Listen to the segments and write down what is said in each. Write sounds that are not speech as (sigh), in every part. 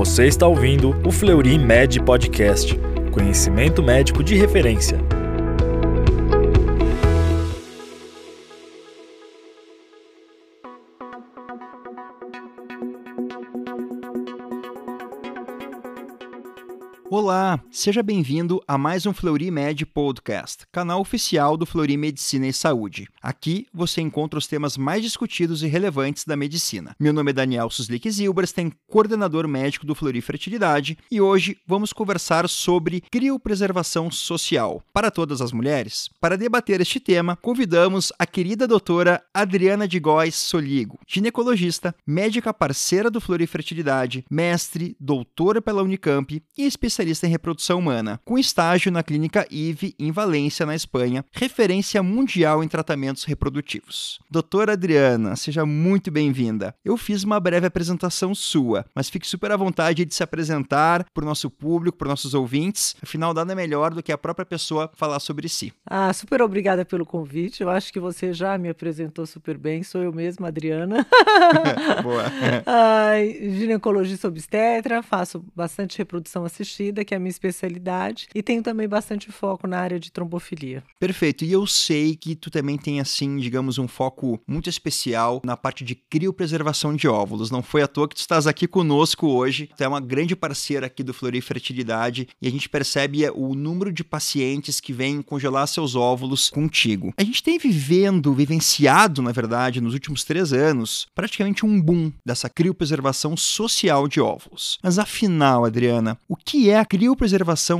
Você está ouvindo o Fleury Med Podcast, conhecimento médico de referência. Olá, seja bem-vindo a mais um Fleury Med Podcast, canal oficial do Fleury Medicina e Saúde. Aqui você encontra os temas mais discutidos e relevantes da medicina. Meu nome é Daniel Suslik Zilberstein, coordenador médico do Fleury Fertilidade, e hoje vamos conversar sobre criopreservação social para todas as mulheres. Para debater este tema, convidamos a querida doutora Adriana de Góes Soligo, ginecologista, médica parceira do Fleury Fertilidade, mestre, doutora pela Unicamp e especialista em reprodução humana, com estágio na clínica IVE em Valência, na Espanha, referência mundial em tratamentos reprodutivos. Doutora Adriana, seja muito bem-vinda. Eu fiz uma breve apresentação sua, mas fique super à vontade de se apresentar para o nosso público, para os nossos ouvintes. Afinal, nada melhor do que a própria pessoa falar sobre si. Ah, super obrigada pelo convite. Eu acho que você já me apresentou super bem. Sou eu mesma, Adriana. (laughs) Boa. Ai, ginecologista obstetra, faço bastante reprodução assistida que é a minha especialidade, e tenho também bastante foco na área de trombofilia. Perfeito. E eu sei que tu também tem, assim, digamos, um foco muito especial na parte de criopreservação de óvulos. Não foi à toa que tu estás aqui conosco hoje. Tu é uma grande parceira aqui do Flori Fertilidade e a gente percebe o número de pacientes que vêm congelar seus óvulos contigo. A gente tem vivendo, vivenciado, na verdade, nos últimos três anos, praticamente um boom dessa criopreservação social de óvulos. Mas afinal, Adriana, o que é a criopreservação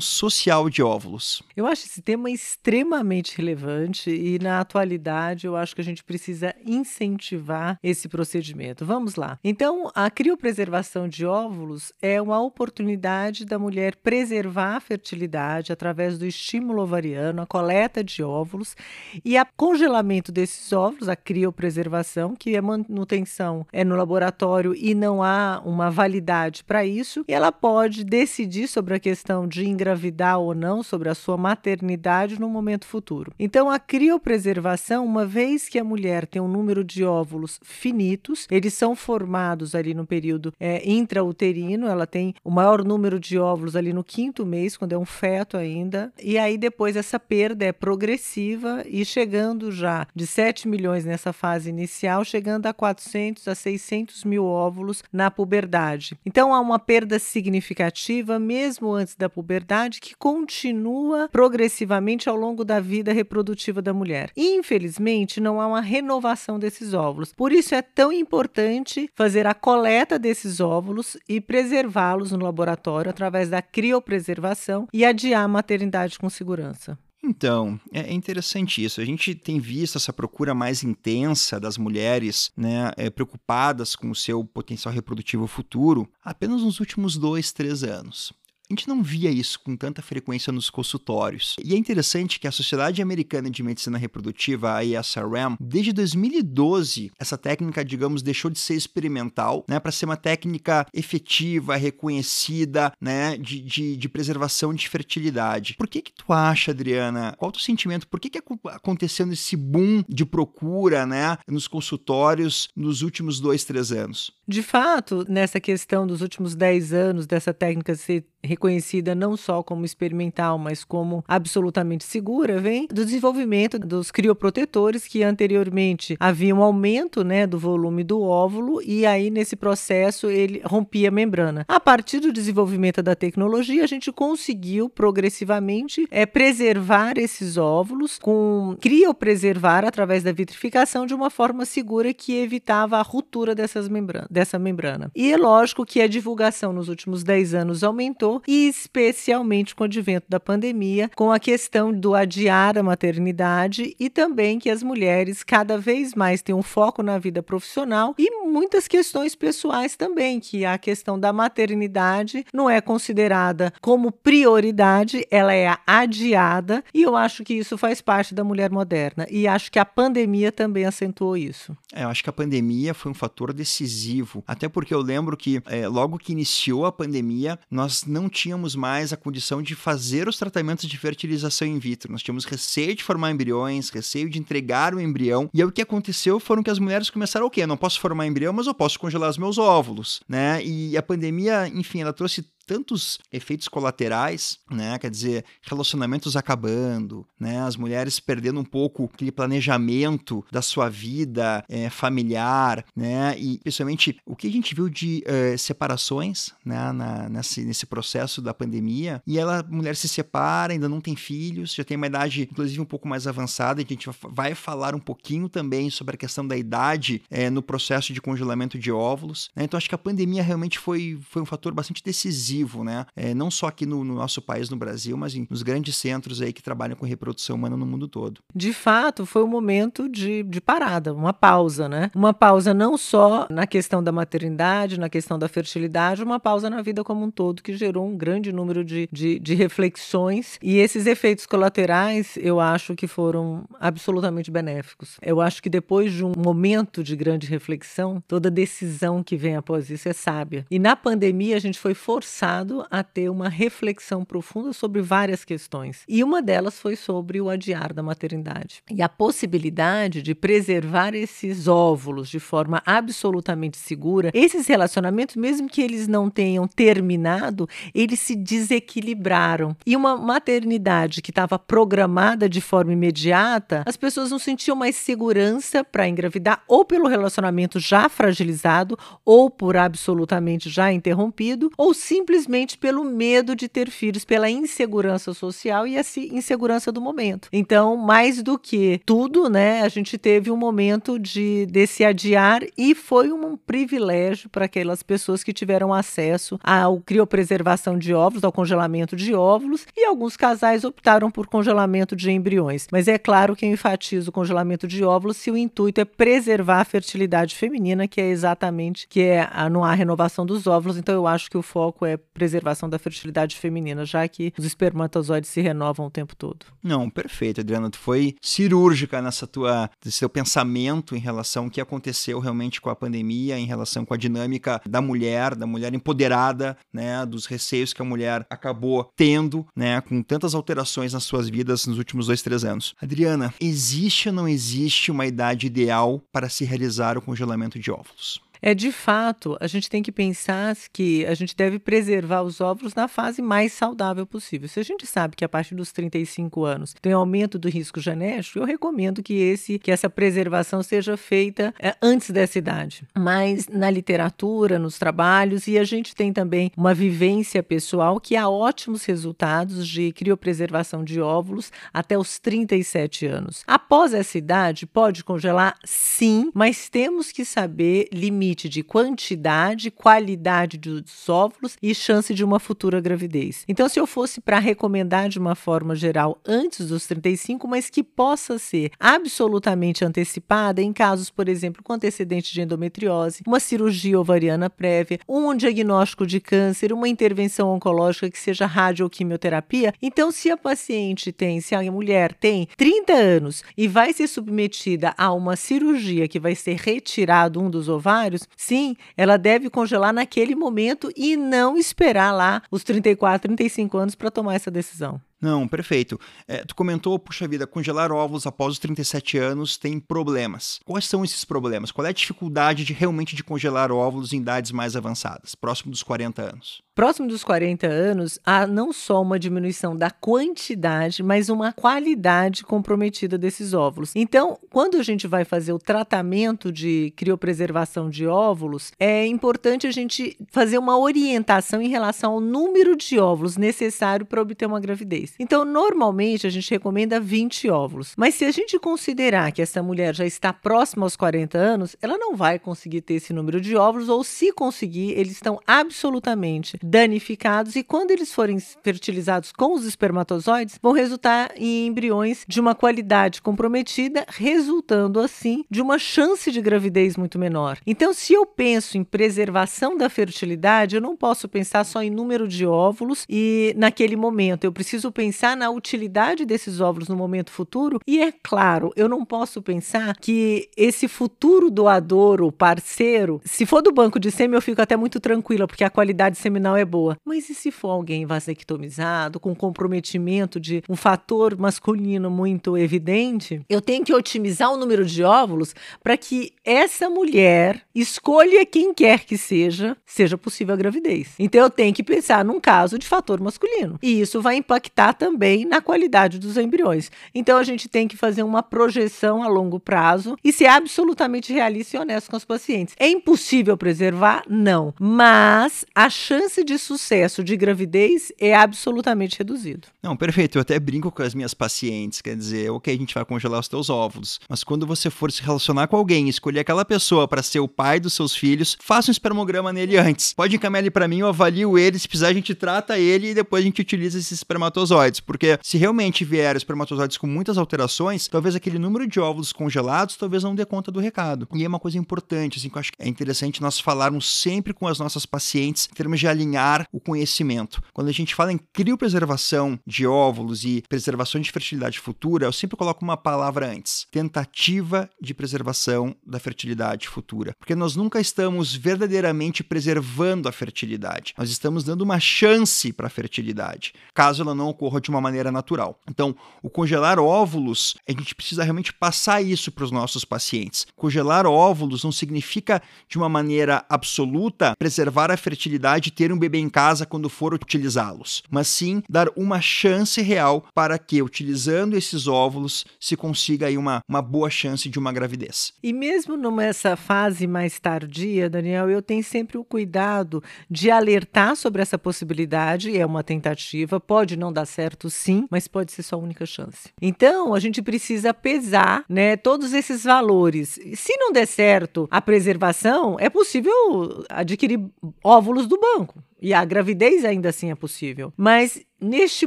social de óvulos? Eu acho esse tema extremamente relevante e, na atualidade, eu acho que a gente precisa incentivar esse procedimento. Vamos lá. Então, a criopreservação de óvulos é uma oportunidade da mulher preservar a fertilidade através do estímulo ovariano, a coleta de óvulos e a congelamento desses óvulos, a criopreservação, que é manutenção é no laboratório e não há uma validade para isso, e ela pode decidir sobre a questão de engravidar ou não, sobre a sua maternidade no momento futuro. Então, a criopreservação, uma vez que a mulher tem um número de óvulos finitos, eles são formados ali no período é, intrauterino, ela tem o maior número de óvulos ali no quinto mês, quando é um feto ainda, e aí depois essa perda é progressiva e chegando já de 7 milhões nessa fase inicial, chegando a 400 a 600 mil óvulos na puberdade. Então, há uma perda significativa, mesmo mesmo antes da puberdade, que continua progressivamente ao longo da vida reprodutiva da mulher. E, infelizmente, não há uma renovação desses óvulos. Por isso é tão importante fazer a coleta desses óvulos e preservá-los no laboratório através da criopreservação e adiar a maternidade com segurança. Então, é interessante isso. A gente tem visto essa procura mais intensa das mulheres, né, é, preocupadas com o seu potencial reprodutivo futuro, apenas nos últimos dois, três anos. A gente não via isso com tanta frequência nos consultórios. E é interessante que a Sociedade Americana de Medicina Reprodutiva, a ASRM, desde 2012, essa técnica, digamos, deixou de ser experimental, né, para ser uma técnica efetiva, reconhecida, né, de, de, de, preservação de fertilidade. Por que que tu acha, Adriana? Qual o teu sentimento? Por que que acontecendo esse boom de procura, né, nos consultórios nos últimos dois, três anos? De fato, nessa questão dos últimos 10 anos dessa técnica ser reconhecida não só como experimental, mas como absolutamente segura, vem do desenvolvimento dos crioprotetores que anteriormente havia um aumento, né, do volume do óvulo e aí nesse processo ele rompia a membrana. A partir do desenvolvimento da tecnologia, a gente conseguiu progressivamente é, preservar esses óvulos com criopreservar através da vitrificação de uma forma segura que evitava a ruptura dessas membranas dessa membrana. E é lógico que a divulgação nos últimos 10 anos aumentou, e especialmente com o advento da pandemia, com a questão do adiar a maternidade e também que as mulheres cada vez mais têm um foco na vida profissional e muitas questões pessoais também, que a questão da maternidade não é considerada como prioridade, ela é adiada, e eu acho que isso faz parte da mulher moderna. E acho que a pandemia também acentuou isso. É, eu acho que a pandemia foi um fator decisivo até porque eu lembro que é, logo que iniciou a pandemia, nós não tínhamos mais a condição de fazer os tratamentos de fertilização in vitro. Nós tínhamos receio de formar embriões, receio de entregar o embrião. E aí o que aconteceu foram que as mulheres começaram, ok, eu não posso formar embrião, mas eu posso congelar os meus óvulos, né? E a pandemia, enfim, ela trouxe tantos efeitos colaterais, né? Quer dizer, relacionamentos acabando, né? As mulheres perdendo um pouco aquele planejamento da sua vida é, familiar, né? E principalmente o que a gente viu de uh, separações, né? Na, nesse, nesse processo da pandemia. E ela, a mulher se separa, ainda não tem filhos, já tem uma idade, inclusive, um pouco mais avançada. A gente vai falar um pouquinho também sobre a questão da idade é, no processo de congelamento de óvulos. Né? Então, acho que a pandemia realmente foi, foi um fator bastante decisivo né? É, não só aqui no, no, nosso país, no Brasil, mas em, nos grandes centros aí que trabalham com reprodução humana no mundo todo. De fato, foi um momento de, de parada, uma pausa, né? Uma pausa não só na questão da maternidade, na questão da fertilidade, uma pausa na vida como um todo, que gerou um grande número de, de, de reflexões. E esses efeitos colaterais, eu acho que foram absolutamente benéficos. Eu acho que depois de um momento de grande reflexão, toda decisão que vem após isso é sábia. E na pandemia, a gente foi forçado a ter uma reflexão profunda sobre várias questões. E uma delas foi sobre o adiar da maternidade. E a possibilidade de preservar esses óvulos de forma absolutamente segura, esses relacionamentos, mesmo que eles não tenham terminado, eles se desequilibraram. E uma maternidade que estava programada de forma imediata, as pessoas não sentiam mais segurança para engravidar, ou pelo relacionamento já fragilizado, ou por absolutamente já interrompido, ou simplesmente simplesmente pelo medo de ter filhos, pela insegurança social e a insegurança do momento. Então, mais do que tudo, né, a gente teve um momento de desse adiar e foi um privilégio para aquelas pessoas que tiveram acesso ao criopreservação de óvulos, ao congelamento de óvulos, e alguns casais optaram por congelamento de embriões. Mas é claro que eu enfatizo o congelamento de óvulos se o intuito é preservar a fertilidade feminina, que é exatamente que é a, não há renovação dos óvulos, então eu acho que o foco é preservação da fertilidade feminina, já que os espermatozoides se renovam o tempo todo. Não, perfeito, Adriana. Tu foi cirúrgica nessa tua, nesse seu pensamento em relação ao que aconteceu realmente com a pandemia, em relação com a dinâmica da mulher, da mulher empoderada, né, dos receios que a mulher acabou tendo, né, com tantas alterações nas suas vidas nos últimos dois, três anos. Adriana, existe ou não existe uma idade ideal para se realizar o congelamento de óvulos? É de fato, a gente tem que pensar que a gente deve preservar os óvulos na fase mais saudável possível. Se a gente sabe que a partir dos 35 anos tem aumento do risco genético, eu recomendo que esse que essa preservação seja feita é, antes dessa idade. Mas na literatura, nos trabalhos e a gente tem também uma vivência pessoal que há ótimos resultados de criopreservação de óvulos até os 37 anos. Após essa idade, pode congelar? Sim, mas temos que saber limitar limite de quantidade, qualidade dos óvulos e chance de uma futura gravidez. Então, se eu fosse para recomendar de uma forma geral antes dos 35, mas que possa ser absolutamente antecipada em casos, por exemplo, com antecedente de endometriose, uma cirurgia ovariana prévia, um diagnóstico de câncer, uma intervenção oncológica que seja radioquimioterapia. Então, se a paciente tem, se a mulher tem 30 anos e vai ser submetida a uma cirurgia que vai ser retirado um dos ovários, sim, ela deve congelar naquele momento e não esperar lá os 34, 35 anos para tomar essa decisão. Não, perfeito. É, tu comentou, puxa vida, congelar óvulos após os 37 anos tem problemas. Quais são esses problemas? Qual é a dificuldade de realmente de congelar óvulos em idades mais avançadas, próximo dos 40 anos? Próximo dos 40 anos, há não só uma diminuição da quantidade, mas uma qualidade comprometida desses óvulos. Então, quando a gente vai fazer o tratamento de criopreservação de óvulos, é importante a gente fazer uma orientação em relação ao número de óvulos necessário para obter uma gravidez. Então, normalmente a gente recomenda 20 óvulos. Mas se a gente considerar que essa mulher já está próxima aos 40 anos, ela não vai conseguir ter esse número de óvulos, ou se conseguir, eles estão absolutamente danificados. E quando eles forem fertilizados com os espermatozoides, vão resultar em embriões de uma qualidade comprometida, resultando assim de uma chance de gravidez muito menor. Então, se eu penso em preservação da fertilidade, eu não posso pensar só em número de óvulos e naquele momento. Eu preciso pensar na utilidade desses óvulos no momento futuro. E é claro, eu não posso pensar que esse futuro doador ou parceiro, se for do banco de sêmen, eu fico até muito tranquila, porque a qualidade seminal hormonal é boa. Mas e se for alguém vasectomizado, com comprometimento de um fator masculino muito evidente? Eu tenho que otimizar o número de óvulos para que essa mulher escolha quem quer que seja, seja possível a gravidez. Então eu tenho que pensar num caso de fator masculino. E isso vai impactar também na qualidade dos embriões. Então a gente tem que fazer uma projeção a longo prazo e ser absolutamente realista e honesto com os pacientes. É impossível preservar? Não. Mas a chance de sucesso de gravidez é absolutamente reduzido. Não, perfeito. Eu até brinco com as minhas pacientes, quer dizer, ok, a gente vai congelar os teus óvulos, mas quando você for se relacionar com alguém, escolher aquela pessoa para ser o pai dos seus filhos, faça um espermograma nele antes. Pode encaminhar ele para mim, eu avalio ele, se precisar a gente trata ele e depois a gente utiliza esses espermatozoides, porque se realmente vier espermatozoides com muitas alterações, talvez aquele número de óvulos congelados talvez não dê conta do recado. E é uma coisa importante, assim, que eu acho que é interessante nós falarmos sempre com as nossas pacientes em termos de alinhar o conhecimento. Quando a gente fala em criopreservação de óvulos e preservação de fertilidade futura, eu sempre coloco uma palavra antes: tentativa de preservação da fertilidade futura. Porque nós nunca estamos verdadeiramente preservando a fertilidade. Nós estamos dando uma chance para a fertilidade, caso ela não ocorra de uma maneira natural. Então, o congelar óvulos, a gente precisa realmente passar isso para os nossos pacientes. Congelar óvulos não significa, de uma maneira absoluta, preservar a fertilidade e ter um bebê em casa quando for utilizá-los, mas sim dar uma chance real para que, utilizando esses óvulos, se consiga aí uma, uma boa chance de uma gravidez. E mesmo nessa fase mais tardia, Daniel, eu tenho sempre o cuidado de alertar sobre essa possibilidade, é uma tentativa, pode não dar certo sim, mas pode ser sua única chance. Então, a gente precisa pesar, né, todos esses valores. Se não der certo a preservação, é possível adquirir óvulos do banco. E a gravidez ainda assim é possível. Mas neste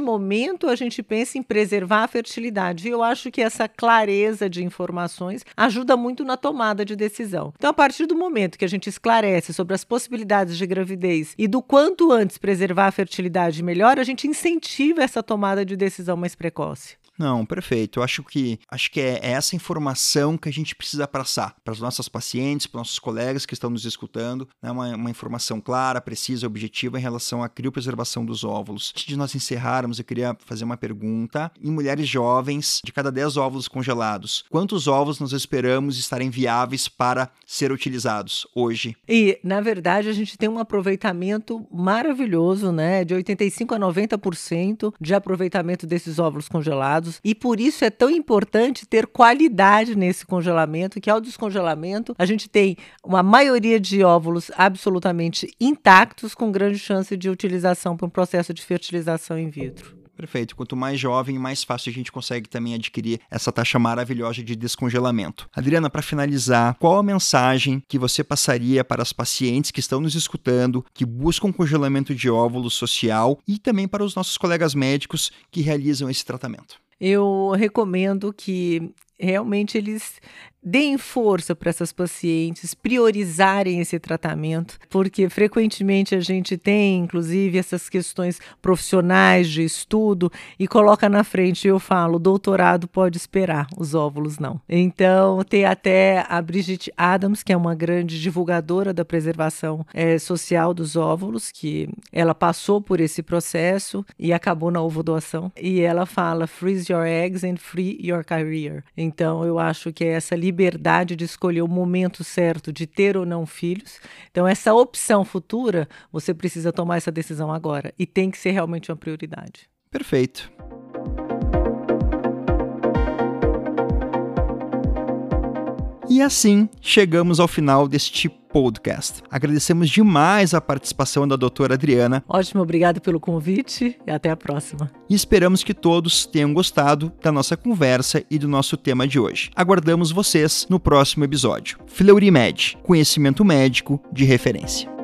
momento a gente pensa em preservar a fertilidade. E eu acho que essa clareza de informações ajuda muito na tomada de decisão. Então, a partir do momento que a gente esclarece sobre as possibilidades de gravidez e do quanto antes preservar a fertilidade melhor, a gente incentiva essa tomada de decisão mais precoce. Não, perfeito. Eu acho que acho que é essa informação que a gente precisa passar para as nossas pacientes, para os nossos colegas que estão nos escutando, né? uma, uma informação clara, precisa, objetiva em relação à criopreservação dos óvulos. Antes de nós encerrarmos, eu queria fazer uma pergunta. Em mulheres jovens, de cada 10 óvulos congelados, quantos óvulos nós esperamos estarem viáveis para ser utilizados hoje? E, na verdade, a gente tem um aproveitamento maravilhoso, né? De 85 a 90% de aproveitamento desses óvulos congelados e por isso é tão importante ter qualidade nesse congelamento, que ao descongelamento a gente tem uma maioria de óvulos absolutamente intactos com grande chance de utilização para um processo de fertilização in vitro. Perfeito. Quanto mais jovem, mais fácil a gente consegue também adquirir essa taxa maravilhosa de descongelamento. Adriana, para finalizar, qual a mensagem que você passaria para as pacientes que estão nos escutando, que buscam congelamento de óvulos social e também para os nossos colegas médicos que realizam esse tratamento? Eu recomendo que realmente eles deem força para essas pacientes, priorizarem esse tratamento, porque frequentemente a gente tem, inclusive, essas questões profissionais de estudo e coloca na frente, eu falo, doutorado pode esperar, os óvulos não. Então, tem até a Brigitte Adams, que é uma grande divulgadora da preservação é, social dos óvulos, que ela passou por esse processo e acabou na ovodoação, e ela fala, freeze your eggs and free your career. Então, eu acho que é essa liberdade de escolher o momento certo de ter ou não filhos. Então, essa opção futura, você precisa tomar essa decisão agora e tem que ser realmente uma prioridade. Perfeito. E assim chegamos ao final deste podcast. Agradecemos demais a participação da doutora Adriana. Ótimo, obrigado pelo convite e até a próxima. E esperamos que todos tenham gostado da nossa conversa e do nosso tema de hoje. Aguardamos vocês no próximo episódio. Fleury Med, conhecimento médico de referência.